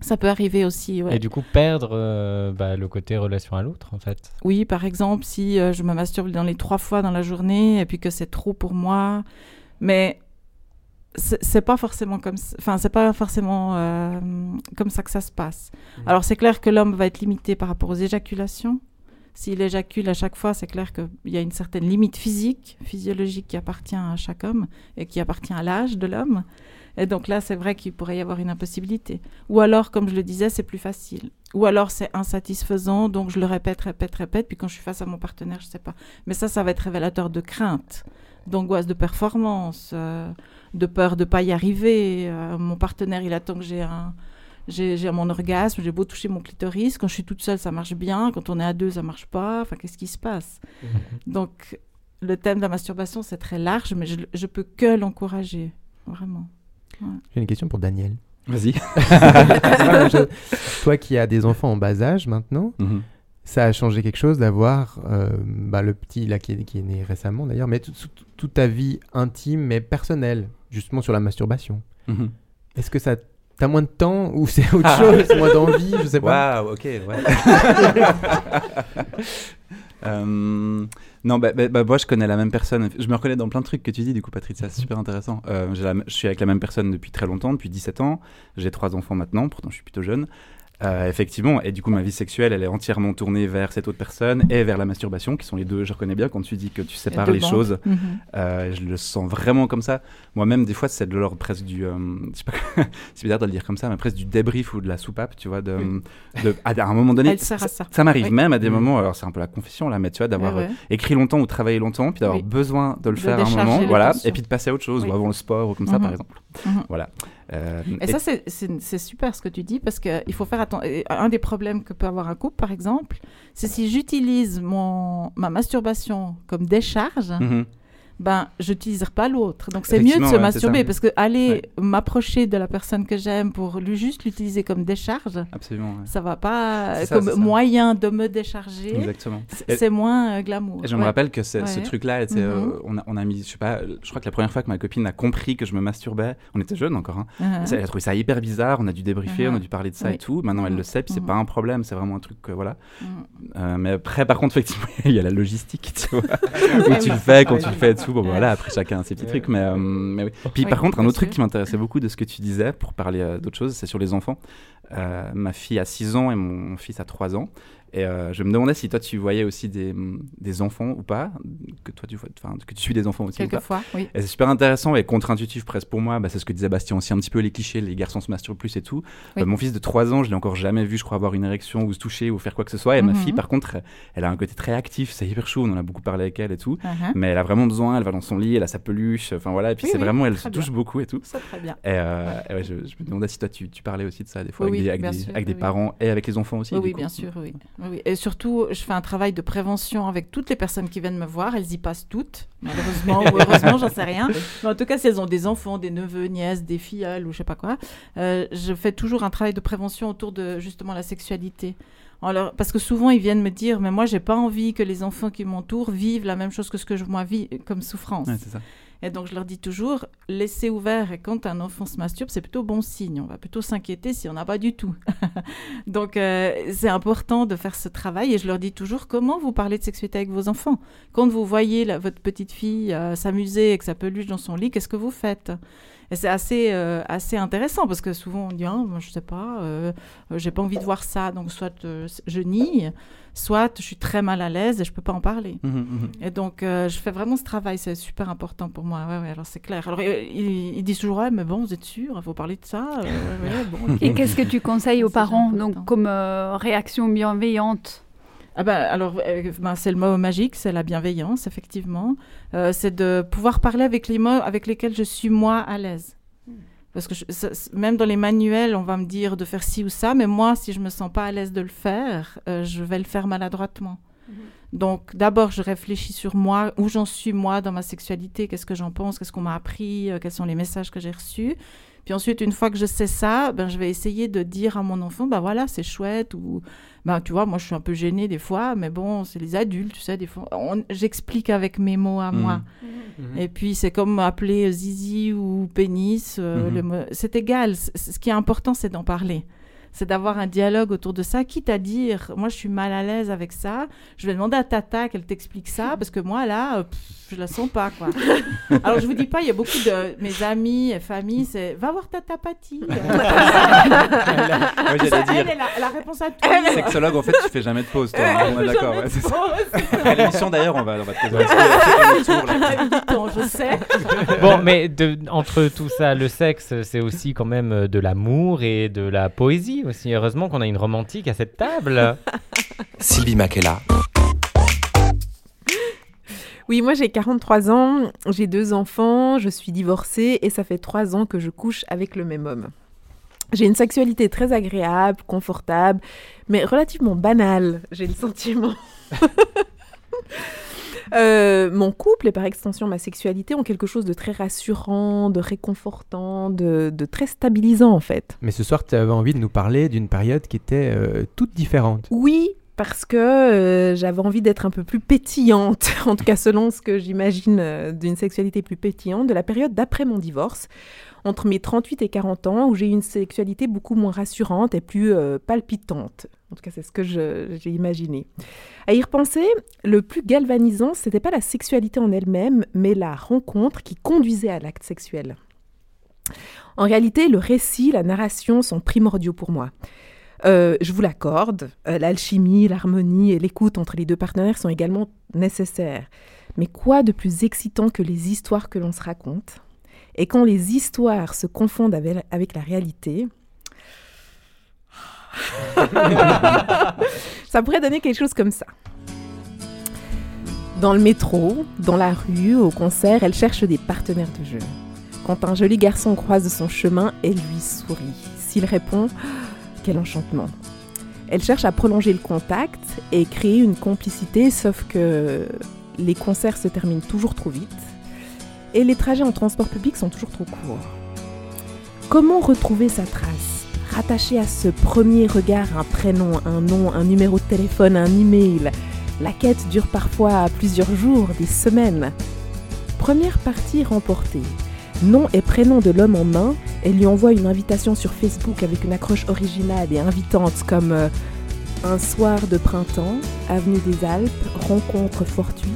Ça peut arriver aussi, ouais. Et du coup perdre euh, bah, le côté relation à l'autre, en fait Oui, par exemple, si euh, je me masturbe dans les trois fois dans la journée et puis que c'est trop pour moi, mais c'est pas forcément comme enfin c'est pas forcément euh, comme ça que ça se passe. Alors c'est clair que l'homme va être limité par rapport aux éjaculations. S'il éjacule à chaque fois, c'est clair qu'il y a une certaine limite physique, physiologique qui appartient à chaque homme et qui appartient à l'âge de l'homme. Et donc là, c'est vrai qu'il pourrait y avoir une impossibilité. Ou alors, comme je le disais, c'est plus facile. Ou alors, c'est insatisfaisant, donc je le répète, répète, répète, puis quand je suis face à mon partenaire, je sais pas. Mais ça, ça va être révélateur de crainte, d'angoisse de performance, euh, de peur de pas y arriver. Euh, mon partenaire, il attend que j'ai un... J'ai mon orgasme, j'ai beau toucher mon clitoris. Quand je suis toute seule, ça marche bien. Quand on est à deux, ça marche pas. Enfin, qu'est-ce qui se passe? Donc, le thème de la masturbation, c'est très large, mais je, je peux que l'encourager, vraiment. Ouais. J'ai une question pour Daniel. Vas-y. *laughs* Toi qui as des enfants en bas âge maintenant, Mhm. ça a changé quelque chose d'avoir euh, bah, le petit là qui est, qui est né récemment d'ailleurs, mais tout- tout- toute ta vie intime mais personnelle, justement sur la masturbation? Mhm. Est-ce que ça t'as moins de temps ou c'est *laughs* autre chose, moins d'envie, je sais pas. Waouh, ok, ouais. *laughs* Euh, non, bah, bah, bah, moi je connais la même personne. Je me reconnais dans plein de trucs que tu dis, du coup, Patricia, c'est super intéressant. Euh, la- je suis avec la même personne depuis très longtemps, depuis 17 ans. J'ai trois enfants maintenant, pourtant je suis plutôt jeune. Euh, effectivement, et du coup, ma vie sexuelle, elle est entièrement tournée vers cette autre personne et vers la masturbation, qui sont les deux, je reconnais bien quand tu dis que tu sépares les choses. Mhm. Euh, je le sens vraiment comme ça. Moi-même, des fois, c'est de l'ordre presque du. euh, *laughs* c'est bizarre de le dire comme ça, mais presque du débrief ou de la soupape, tu vois. De, de- à, à un moment donné, à ça. m'arrive Oui. même à des Mhm. moments, alors c'est un peu la confession là, mais tu vois, d'avoir Ouais, euh, écrit longtemps ou travaillé longtemps, puis d'avoir Oui. besoin de le De faire à un moment, voilà, et puis de passer à autre chose, ou avant le sport, ou comme ça, par exemple. Mhm. Voilà. Euh, Et ça, c'est- super ce que tu dis parce qu'il faut faire attention. Un des problèmes que peut avoir un couple, par exemple, c'est si j'utilise mon ma masturbation comme décharge, mhm. Ben, j'utiliserai pas l'autre. Donc, c'est mieux de se ouais, masturber parce que aller m'approcher de la personne que j'aime pour lui juste l'utiliser comme décharge, Absolument. ouais. ça va pas ça, comme moyen de me décharger. Exactement. C'est moins euh, glamour. Et je me rappelle que ce truc-là, était, euh, Mhm. on, a, on a mis, je sais pas, je crois que la première fois que ma copine a compris que je me masturbais, on était jeunes encore, hein, Uh-huh. elle a trouvé ça hyper bizarre, on a dû débriefer, Mhm. on a dû parler de ça Oui. et tout. Maintenant, elle Mhm. le sait, puis c'est Mhm. pas un problème, c'est vraiment un truc, que, voilà. Mhm. Euh, mais après, par contre, *laughs* effectivement, il y a la logistique, tu vois, *laughs* où tu le fais, quand tu le fais et tout. Bon, bah, voilà, après, chacun ses petits trucs, mais, euh, mais oui. Puis, Oui, par contre, un autre truc qui m'intéressait beaucoup de ce que tu disais, pour parler euh, d'autre chose, c'est sur les enfants. Euh, ma fille a 6 ans et mon fils a 3 ans. Et euh, je me demandais si toi, tu voyais aussi des, des enfants ou pas, que toi, tu vois, que tu suis des enfants aussi ou pas. Quelquefois, oui. Et c'est super intéressant et contre-intuitif presque pour moi. Bah, c'est ce que disait Bastien aussi, un petit peu les clichés, les garçons se masturbent plus et tout. Oui. Euh, mon fils de 3 ans, je l'ai encore jamais vu, je crois, avoir une érection ou se toucher ou faire quoi que ce soit. Et ma Mhm. fille, par contre, elle a un côté très actif, c'est hyper chaud, on en a beaucoup parlé avec elle et tout. Uh-huh. Mais elle a vraiment besoin, elle va dans son lit, elle a sa peluche, enfin voilà. Et puis Oui, c'est oui, vraiment, elle se touche bien. beaucoup et tout. C'est très bien. Et, euh, et ouais, je, je me demandais si toi, tu, tu parlais aussi de ça des fois avec, des, avec des- avec des parents et avec les enfants aussi. Oui, bien sûr, oui. Et surtout, je fais un travail de prévention avec toutes les personnes qui viennent me voir. Elles y passent toutes, malheureusement ou heureusement, j'en sais rien. Mais en tout cas, si elles ont des enfants, des neveux, nièces, des filleuls ou je sais pas quoi, euh, je fais toujours un travail de prévention autour de justement la sexualité. Leur- Parce que souvent, ils viennent me dire, mais moi, j'ai pas envie que les enfants qui m'entourent vivent la même chose que ce que je moi vis comme souffrance. C'est ça. Et donc, je leur dis toujours, laissez ouvert. Et quand un enfant se masturbe, c'est plutôt bon signe. On va plutôt s'inquiéter si on n'a pas du tout. *laughs* donc, euh, c'est important de faire ce travail. Et je leur dis toujours, comment vous parlez de sexualité avec vos enfants? Quand vous voyez votre petite fille euh, s'amuser avec sa peluche dans son lit, qu'est-ce que vous faites? Et c'est assez, euh, assez intéressant parce que souvent on dit ah, moi, je sais pas, j'ai pas envie de voir ça, donc soit je nie, soit je suis très mal à l'aise et je peux pas en parler. Mhm, mhm. Et donc, euh, je fais vraiment ce travail, c'est super important pour moi. Ouais, ouais, alors c'est clair. Alors, euh, ils, ils disent toujours, ouais, mais bon, vous êtes sûr, il faut parler de ça. Euh, ouais, *laughs* bon, ok. Et qu'est-ce que tu *laughs* conseilles aux parents, donc comme euh, réaction bienveillante? Ah ben, alors, euh, ben, c'est le mot magique, c'est la bienveillance, effectivement. Euh, c'est de pouvoir parler avec les mots avec lesquels je suis moi à l'aise. Parce que je- même dans les manuels, on va me dire de faire ci ou ça, mais moi, si je me sens pas à l'aise de le faire, euh, je vais le faire maladroitement. Donc d'abord, je réfléchis sur moi, où j'en suis moi dans ma sexualité, qu'est-ce que j'en pense, qu'est-ce qu'on m'a appris, euh, quels sont les messages que j'ai reçus. Puis ensuite, une fois que je sais ça, ben, je vais essayer de dire à mon enfant, ben voilà, c'est chouette, ou ben tu vois, moi je suis un peu gênée des fois, mais bon, c'est les adultes, tu sais, des fois, j'explique avec mes mots à moi. Mmh. Et puis c'est comme appeler zizi ou pénis, euh, mmh. c'est égal. ce qui est important, c'est d'en parler c'est d'avoir un dialogue autour de ça, quitte à dire, moi je suis mal à l'aise avec ça, je vais demander à Tata qu'elle t'explique ça, *laughs* parce que moi là, euh, je la sens pas quoi. Alors je vous dis pas, il y a beaucoup de mes amis et familles, c'est va voir Tata Patty. *laughs* ouais, dire. Elle est la, réponse à tout. Sexologue, en fait, tu fais jamais de pause, toi. Hein, on est d'accord. à l'émission d'ailleurs, on va, on va te poser je sais. *laughs* Bon, mais de, entre tout ça, le sexe, c'est aussi quand même euh, de l'amour et de la poésie aussi. Heureusement qu'on a une romantique à cette table. *laughs* Sylvie Makela. Oui, moi j'ai 43 ans, j'ai deux enfants, je suis divorcée et ça fait trois ans que je couche avec le même homme. J'ai une sexualité très agréable, confortable, mais relativement banale, j'ai le sentiment. *laughs* Euh, mon couple et par extension ma sexualité ont quelque chose de très rassurant, de réconfortant, de, très stabilisant en fait. Mais ce soir, tu avais envie de nous parler d'une période qui était euh, toute différente. Oui, parce que euh, j'avais envie d'être un peu plus pétillante, *laughs* en tout cas selon ce que j'imagine d'une sexualité plus pétillante, de la période d'après mon divorce, entre mes 38 et 40 ans, où j'ai eu une sexualité beaucoup moins rassurante et plus palpitante. En tout cas, c'est ce que j'ai imaginé. À y repenser, le plus galvanisant, ce n'était pas la sexualité en elle-même, mais la rencontre qui conduisait à l'acte sexuel. En réalité, le récit, la narration sont primordiaux pour moi. Euh, je vous l'accorde, euh, l'alchimie, l'harmonie et l'écoute entre les deux partenaires sont également nécessaires. Mais quoi de plus excitant que les histoires que l'on se raconte? Et quand les histoires se confondent avec la réalité, *laughs* ça pourrait donner quelque chose comme ça. Dans le métro, dans la rue, au concert, elle cherche des partenaires de jeu. Quand un joli garçon croise son chemin, elle lui sourit. S'il répond, *gasps* quel enchantement. Elle cherche à prolonger le contact et créer une complicité, sauf que les concerts se terminent toujours trop vite et les trajets en transport public sont toujours trop courts. Comment retrouver sa trace? Rattaché à ce premier regard un prénom, un nom, un numéro de téléphone, un email. La quête dure parfois plusieurs jours, des semaines. Première partie remportée. Nom et prénom de l'homme en main, elle lui envoie une invitation sur Facebook avec une accroche originale et invitante comme euh, un soir de printemps, avenue des Alpes, rencontre fortuite,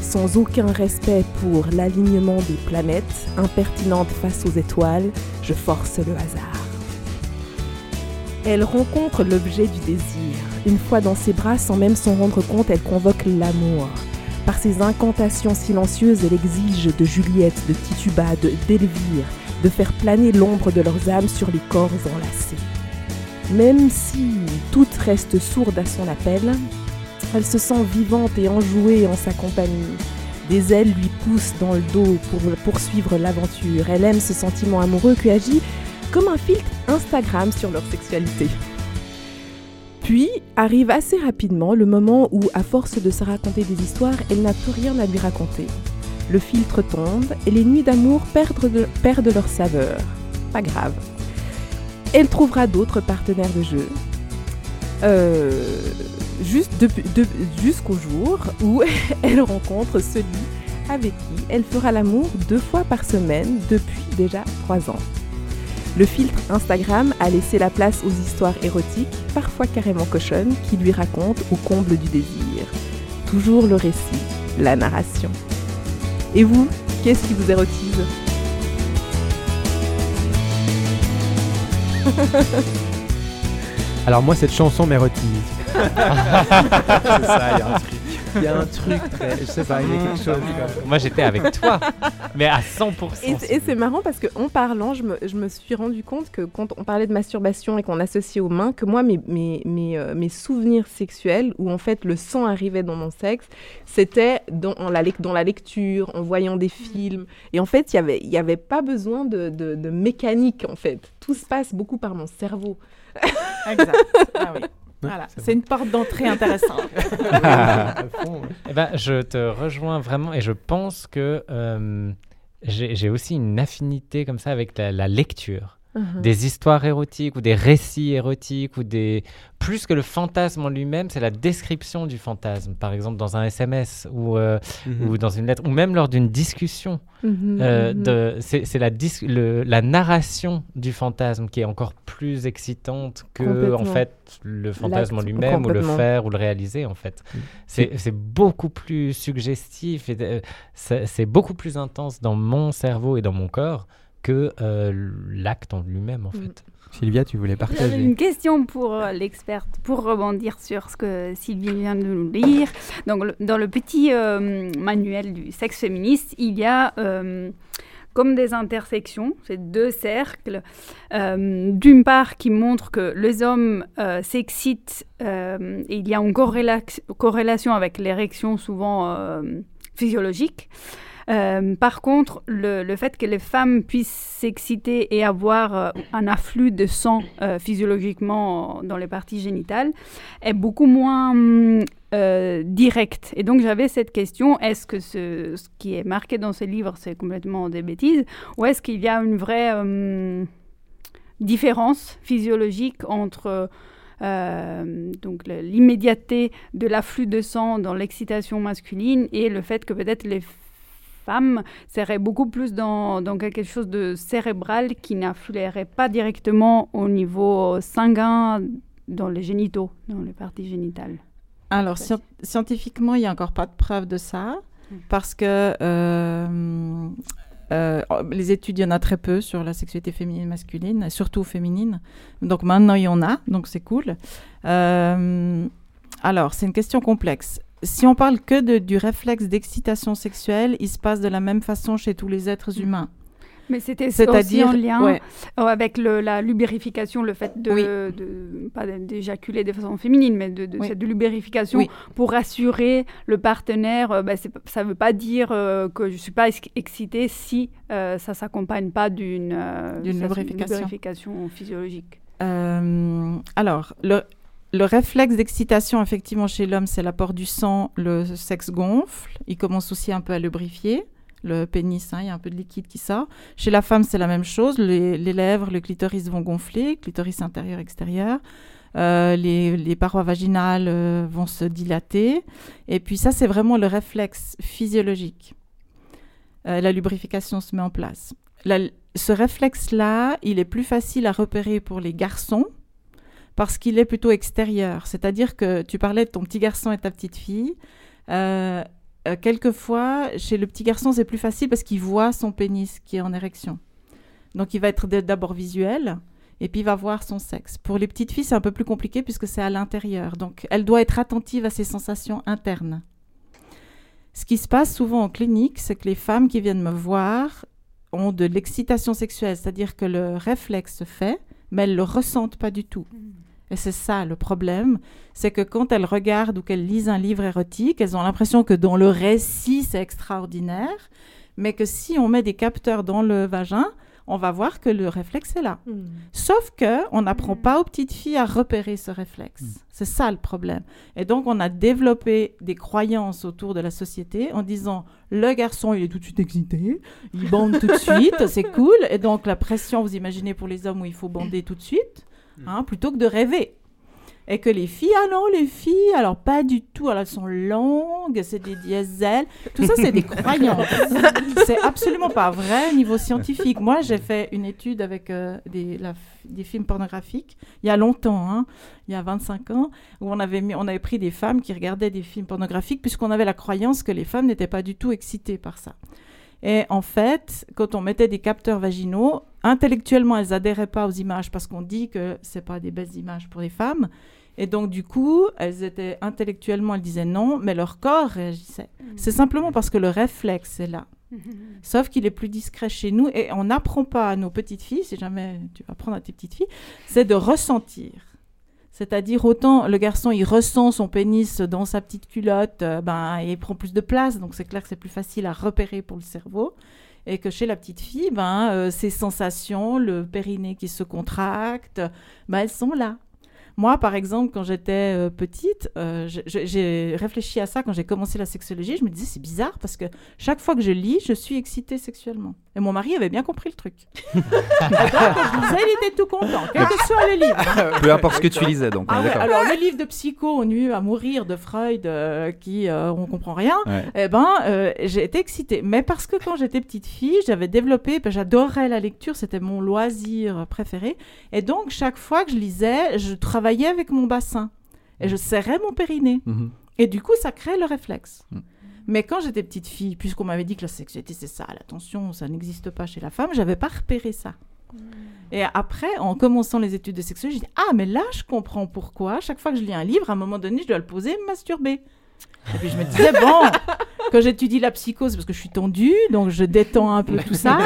sans aucun respect pour l'alignement des planètes, impertinente face aux étoiles, je force le hasard. Elle rencontre l'objet du désir. Une fois dans ses bras, sans même s'en rendre compte, elle convoque l'amour. Par ses incantations silencieuses, elle exige de Juliette, de Tituba, d'Elvire, de faire planer l'ombre de leurs âmes sur les corps enlacés. Même si toute reste sourde à son appel, elle se sent vivante et enjouée en sa compagnie. Des ailes lui poussent dans le dos pour poursuivre l'aventure. Elle aime ce sentiment amoureux qui agit comme un filtre Instagram sur leur sexualité. Puis arrive assez rapidement le moment où, à force de se raconter des histoires, elle n'a plus rien à lui raconter. Le filtre tombe et les nuits d'amour perdent, leur saveur. Pas grave. Elle trouvera d'autres partenaires de jeu. Euh, jusqu'au jour où *laughs* elle rencontre celui avec qui elle fera l'amour deux fois par semaine depuis déjà trois ans. Le filtre Instagram a laissé la place aux histoires érotiques, parfois carrément cochonnes, qui lui racontent au comble du désir. Toujours le récit, la narration. Et vous, qu'est-ce qui vous érotise? *laughs* Alors moi, cette chanson m'érotise. *laughs* C'est ça, il y a un truc. Il y a un truc, je sais pas, il y a quelque chose. Moi j'étais avec toi, mais à 100%. Et, c'est marrant parce qu'en parlant, je me, je me, suis rendu compte que quand on parlait de masturbation et qu'on associait aux mains, que moi, mes, mes, mes, euh, mes, souvenirs sexuels, où en fait le sang arrivait dans mon sexe, c'était dans, la, dans la lecture, en voyant des films. Et en fait, il n'y avait, y avait pas besoin de, de, de mécanique, en fait. Tout se passe beaucoup par mon cerveau. Exact. Ah oui. Voilà, c'est une porte d'entrée intéressante. *laughs* eh ben, je te rejoins vraiment et je pense que euh, j'ai aussi une affinité comme ça avec la lecture. Mhm. Des histoires érotiques ou des récits érotiques ou des... Plus que le fantasme en lui-même, c'est la description du fantasme. Par exemple, dans un SMS ou, euh, mhm. ou dans une lettre, ou même lors d'une discussion. Mhm, euh, c'est la, la narration du fantasme qui est encore plus excitante que, en fait, le fantasme en lui-même ou le faire ou le réaliser, en fait. C'est beaucoup plus suggestif et euh, c'est beaucoup plus intense dans mon cerveau et dans mon corps que euh, l'acte en lui-même, en mm. fait. Sylvia, tu voulais partager une question pour euh, l'experte, pour rebondir sur ce que Sylvie vient de nous lire. Donc, dans le petit euh, manuel du sexe féministe, il y a comme des intersections, c'est deux cercles. D'une part, qui montrent que les hommes s'excitent et il y a une corrélation avec l'érection souvent physiologique. Euh, par contre, le, fait que les femmes puissent s'exciter et avoir euh, un afflux de sang euh, physiologiquement dans les parties génitales est beaucoup moins direct. Et donc j'avais cette question, est-ce que ce, qui est marqué dans ce livre, c'est complètement des bêtises, ou est-ce qu'il y a une vraie différence physiologique entre... donc l'immédiateté de l'afflux de sang dans l'excitation masculine et le fait que peut-être les femme serait beaucoup plus dans, dans, quelque chose de cérébral qui n'affluerait pas directement au niveau sanguin dans les génitaux, dans les parties génitales. Alors, scientifiquement, il n'y a encore pas de preuve de ça, hmm. parce que euh, euh, les études, il y en a très peu sur la sexualité féminine et masculine, surtout féminine. Donc maintenant, il y en a, donc c'est cool. Euh, alors, c'est une question complexe si on parle que de, du réflexe d'excitation sexuelle, il se passe de la même façon chez tous les êtres humains. Mais c'était aussi en lien euh, avec le, la lubrification, le fait de, de pas d'éjaculer de façon féminine, mais de, de cette lubrification pour rassurer le partenaire. Euh, bah, ça ne veut pas dire euh, que je ne suis pas excitée si ça ne s'accompagne pas d'une lubrification. lubrification. physiologique. alors, le, le réflexe d'excitation, effectivement, chez l'homme, c'est l'apport du sang, le sexe gonfle. Il commence aussi un peu à lubrifier. Le pénis, hein, il y a un peu de liquide qui sort. Chez la femme, c'est la même chose. Les, lèvres, le clitoris vont gonfler, clitoris intérieur, extérieur. Euh, les, parois vaginales euh, vont se dilater. Et puis ça, c'est vraiment le réflexe physiologique. Euh, la lubrification se met en place. ce réflexe-là, il est plus facile à repérer pour les garçons parce qu'il est plutôt extérieur. C'est-à-dire que tu parlais de ton petit garçon et ta petite fille. Euh, euh, quelquefois, chez le petit garçon, c'est plus facile parce qu'il voit son pénis qui est en érection. Donc, il va être d'abord visuel et puis il va voir son sexe. Pour les petites filles, c'est un peu plus compliqué puisque c'est à l'intérieur. Donc, elle doit être attentive à ses sensations internes. Ce qui se passe souvent en clinique, c'est que les femmes qui viennent me voir ont de l'excitation sexuelle, c'est-à-dire que le réflexe se fait, mais elles ne le ressentent pas du tout. Mmh. Et c'est ça le problème, c'est que quand elles regardent ou qu'elles lisent un livre érotique, elles ont l'impression que dans le récit, c'est extraordinaire, mais que si on met des capteurs dans le vagin, on va voir que le réflexe est là. Hmm. Sauf que on n'apprend hmm. pas aux petites filles à repérer ce réflexe. Hmm. C'est ça le problème. Et donc on a développé des croyances autour de la société en disant le garçon il est tout de suite excité, il bande tout de *laughs* suite, c'est cool. Et donc la pression, vous imaginez pour les hommes où il faut bander tout de suite. Hein, plutôt que de rêver. Et que les filles, ah non, les filles, alors pas du tout, alors elles sont longues, c'est des diesels. Tout ça, c'est des *laughs* croyances. c'est absolument pas vrai niveau scientifique. Moi, j'ai fait une étude avec euh, des, des, films pornographiques il y a longtemps, hein, il y a 25 ans, où on avait, mis, on avait pris des femmes qui regardaient des films pornographiques puisqu'on avait la croyance que les femmes n'étaient pas du tout excitées par ça. Et en fait, quand on mettait des capteurs vaginaux, intellectuellement, elles adhéraient pas aux images parce qu'on dit que c'est pas des belles images pour les femmes. Et donc, du coup, elles étaient intellectuellement, elles disaient non, mais leur corps réagissait. Mmh. C'est simplement parce que le réflexe est là. Mmh. *laughs* Sauf qu'il est plus discret chez nous et on n'apprend pas à nos petites filles, si jamais tu vas apprendre à tes petites filles, c'est de ressentir. C'est-à-dire autant le garçon il ressent son pénis dans sa petite culotte, euh, ben il prend plus de place, donc c'est clair que c'est plus facile à repérer pour le cerveau. Et que chez la petite fille, ben euh, ses sensations, le périnée qui se contracte, ben elles sont là. Moi, par exemple, quand j'étais euh, petite, euh, j'ai réfléchi à ça quand j'ai commencé la sexologie. Je me disais, c'est bizarre parce que chaque fois que je lis, je suis excitée sexuellement. Et mon mari avait bien compris le truc. *laughs* Et donc, quand je lisais, il était tout content, quel que soit le livre. Peu importe ce que tu lisais, donc. on Ah ouais, alors le livre de psycho nu à mourir de Freud euh, qui euh, on comprend rien Ouais. eh ben euh, j'ai été excitée mais parce que quand j'étais petite fille j'avais développé ben, j'adorais la lecture c'était mon loisir préféré et donc chaque fois que je lisais je travaillais avec mon bassin et je serrais mon périnée Mhm. et du coup ça crée le réflexe Mm. Mais quand j'étais petite fille puisqu'on m'avait dit que la sexualité c'est ça l'attention ça n'existe pas chez la femme j'avais pas repéré ça et après, en commençant les études de sexologie, j'ai dit Ah, mais là, je comprends pourquoi. Chaque fois que je lis un livre, à un moment donné, je dois le poser et me masturber. Et puis je me disais Bon, quand j'étudie la psychose, parce que je suis tendue, donc je détends un peu tout ça.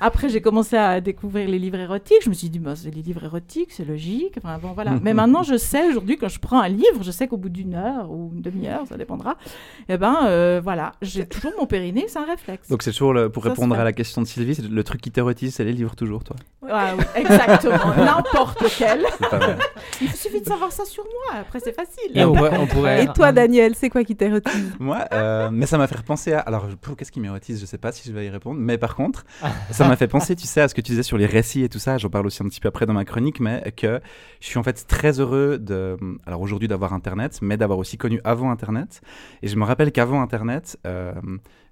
Après, j'ai commencé à découvrir les livres érotiques. Je me suis dit bah, C'est les livres érotiques, c'est logique. Enfin, bon, voilà. Mais maintenant, je sais aujourd'hui, quand je prends un livre, je sais qu'au bout d'une heure ou une demi-heure, ça dépendra. Et ben euh, voilà, j'ai toujours mon périnée, c'est un réflexe. Donc c'est toujours, le- pour répondre à la question de Sylvie, c'est le truc qui t'érotise, c'est les livres toujours, toi. Ah oui, exactement, *laughs* n'importe lequel. Il suffit de savoir ça sur moi, après c'est facile. Et on pourrait- on pourrait- Et toi, Daniel, c'est quoi qui t'érotise *laughs* Moi, euh, mais ça m'a fait repenser à. Alors, qu'est-ce qui m'érotise Je sais pas si je vais y répondre. Mais par contre, ça m'a fait penser, tu sais, à ce que tu disais sur les récits et tout ça. J'en parle aussi un petit peu après dans ma chronique, mais que je suis en fait très heureux de. Alors aujourd'hui d'avoir Internet, mais d'avoir aussi connu avant Internet. Et je me rappelle qu'avant Internet, euh,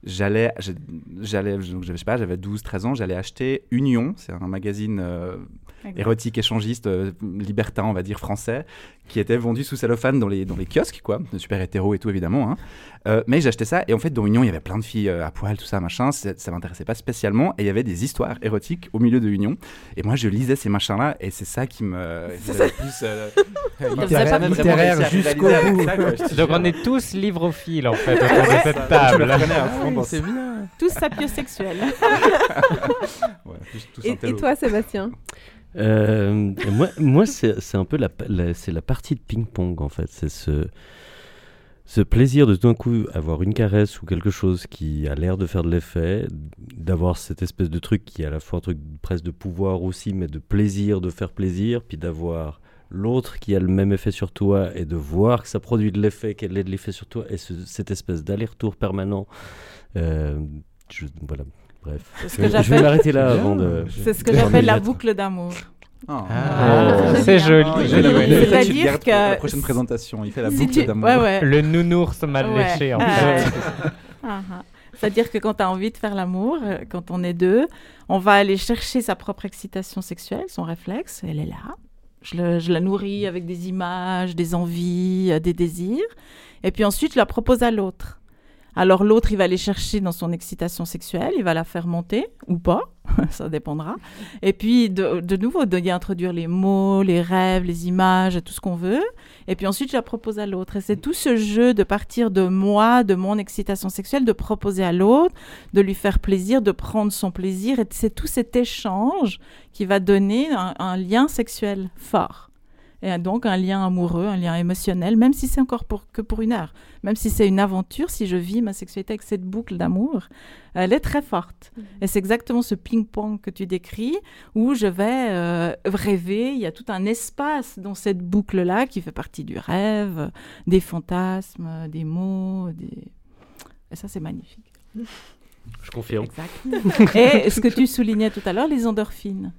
j'allais, j'allais, je sais pas, j'avais 12, 13 ans, j'allais acheter Union, c'est un magazine euh. Érotique, échangiste, euh, libertin, on va dire français, qui était vendu sous cellophane dans les, dans les kiosques, quoi, super hétéro et tout évidemment. hein. Euh, mais j'achetais ça et en fait dans Union il y avait plein de filles euh, à poil, tout ça, machin, ça, ça m'intéressait pas spécialement et il y avait des histoires érotiques au milieu de Union et moi je lisais ces machins-là et c'est ça qui me... qui me plus, Littéraire, littéraire jusqu'au bout. ça, quoi, Donc on est tous livrophiles en fait autour de cette table. c'est bien. Tous sapiosexuels. *laughs* Ouais, tous- et, toi, Sébastien? Euh, moi, moi c'est un peu la, la- partie de ping-pong en fait. C'est ce, plaisir de tout d'un coup avoir une caresse ou quelque chose qui a l'air de faire de l'effet, d'avoir cette espèce de truc qui est à la fois un truc presque de pouvoir aussi, mais de plaisir, de faire plaisir, puis d'avoir l'autre qui a le même effet sur toi et de voir que ça produit de l'effet, qu'elle ait de l'effet sur toi, et ce- cette espèce d'aller-retour permanent. Euh, voilà, bref. Ce Je, que je vais j'appelle- m'arrêter là avant de. C'est ce que j'appelle la boucle d'amour. Oh. Ah, c'est joli. Oh, la C'est-à-dire que- La prochaine présentation, il fait la Si boucle tu- d'amour. Ouais, ouais. Le nounours mal Ouais. léché en Ah, fait. ouais. Ah, ah. C'est-à-dire que quand tu as envie de faire l'amour, euh, quand on est deux, on va aller chercher sa propre excitation sexuelle, son réflexe, elle est là. Je, le- je la nourris avec des images, des envies, euh, des désirs. Et puis ensuite, je la propose à l'autre. Alors l'autre, il va aller chercher dans son excitation sexuelle, il va la faire monter ou pas, *laughs* ça dépendra. Et puis de, de nouveau, de y introduire les mots, les rêves, les images, tout ce qu'on veut. Et puis ensuite, je la propose à l'autre. Et c'est tout ce jeu de partir de moi, de mon excitation sexuelle, de proposer à l'autre, de lui faire plaisir, de prendre son plaisir. Et c'est tout cet échange qui va donner un lien sexuel fort. Et donc un lien amoureux, un lien émotionnel, même si c'est encore pour, que pour une heure. Même si c'est une aventure, si je vis ma sexualité avec cette boucle d'amour, elle est très forte. Et c'est exactement ce ping-pong que tu décris, où je vais euh, rêver. Il y a tout un espace dans cette boucle-là qui fait partie du rêve, des fantasmes, des mots. Des... Et ça, c'est magnifique. Je confirme. Exact. Et ce que tu soulignais tout à l'heure, les endorphines.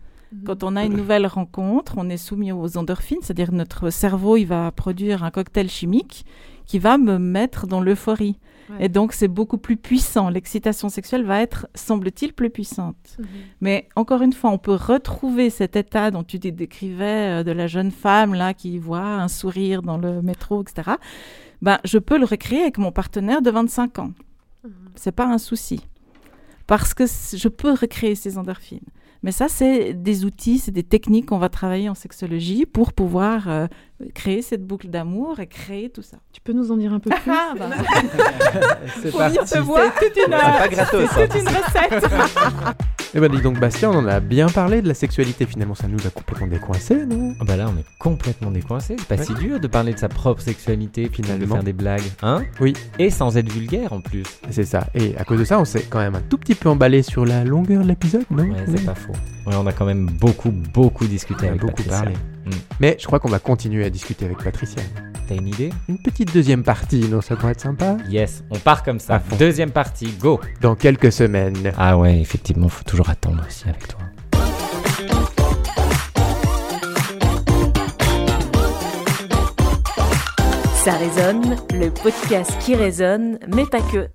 Quand on a une nouvelle rencontre, on est soumis aux endorphines, c'est-à-dire notre cerveau, il va produire un cocktail chimique qui va me mettre dans l'euphorie. Ouais. Et donc, c'est beaucoup plus puissant. L'excitation sexuelle va être, semble-t-il, plus puissante. Mais encore une fois, on peut retrouver cet état dont tu dé- décrivais euh, de la jeune femme là qui voit un sourire dans le métro, etc. Ben, je peux le recréer avec mon partenaire de 25 ans. C'est pas un souci. Parce que je peux recréer ces endorphines. Mais ça, c'est des outils, c'est des techniques qu'on va travailler en sexologie pour pouvoir euh, créer cette boucle d'amour et créer tout ça. Tu peux nous en dire un peu *laughs* plus? Ah, ben, C'est faut venir parti. te voir. C'est toute une, C'est pas gratos, c'est toute une recette. *laughs* Eh ben dis donc Bastien, on en a bien parlé de la sexualité finalement, ça nous a complètement décoincé, non? Ah bah là, on est complètement décoincé. C'est pas Ouais. si dur de parler de sa propre sexualité, puis de Finalement. faire des blagues, hein? Oui. Et sans être vulgaire en plus. C'est ça. Et à cause de ça, on s'est quand même un tout petit peu emballé sur la longueur de l'épisode, non? Ouais, c'est pas faux. Ouais, on a quand même beaucoup, beaucoup discuté On a avec beaucoup Patricia. parlé. Mm. Mais je crois qu'on va continuer à discuter avec Patricia. T'as une idée? Une petite deuxième partie, non Ça pourrait être sympa Yes, on part comme ça. Deuxième partie, go Dans quelques semaines. Ah ouais, effectivement, faut toujours attendre aussi avec toi. Ça résonne, le podcast qui résonne, mais pas que.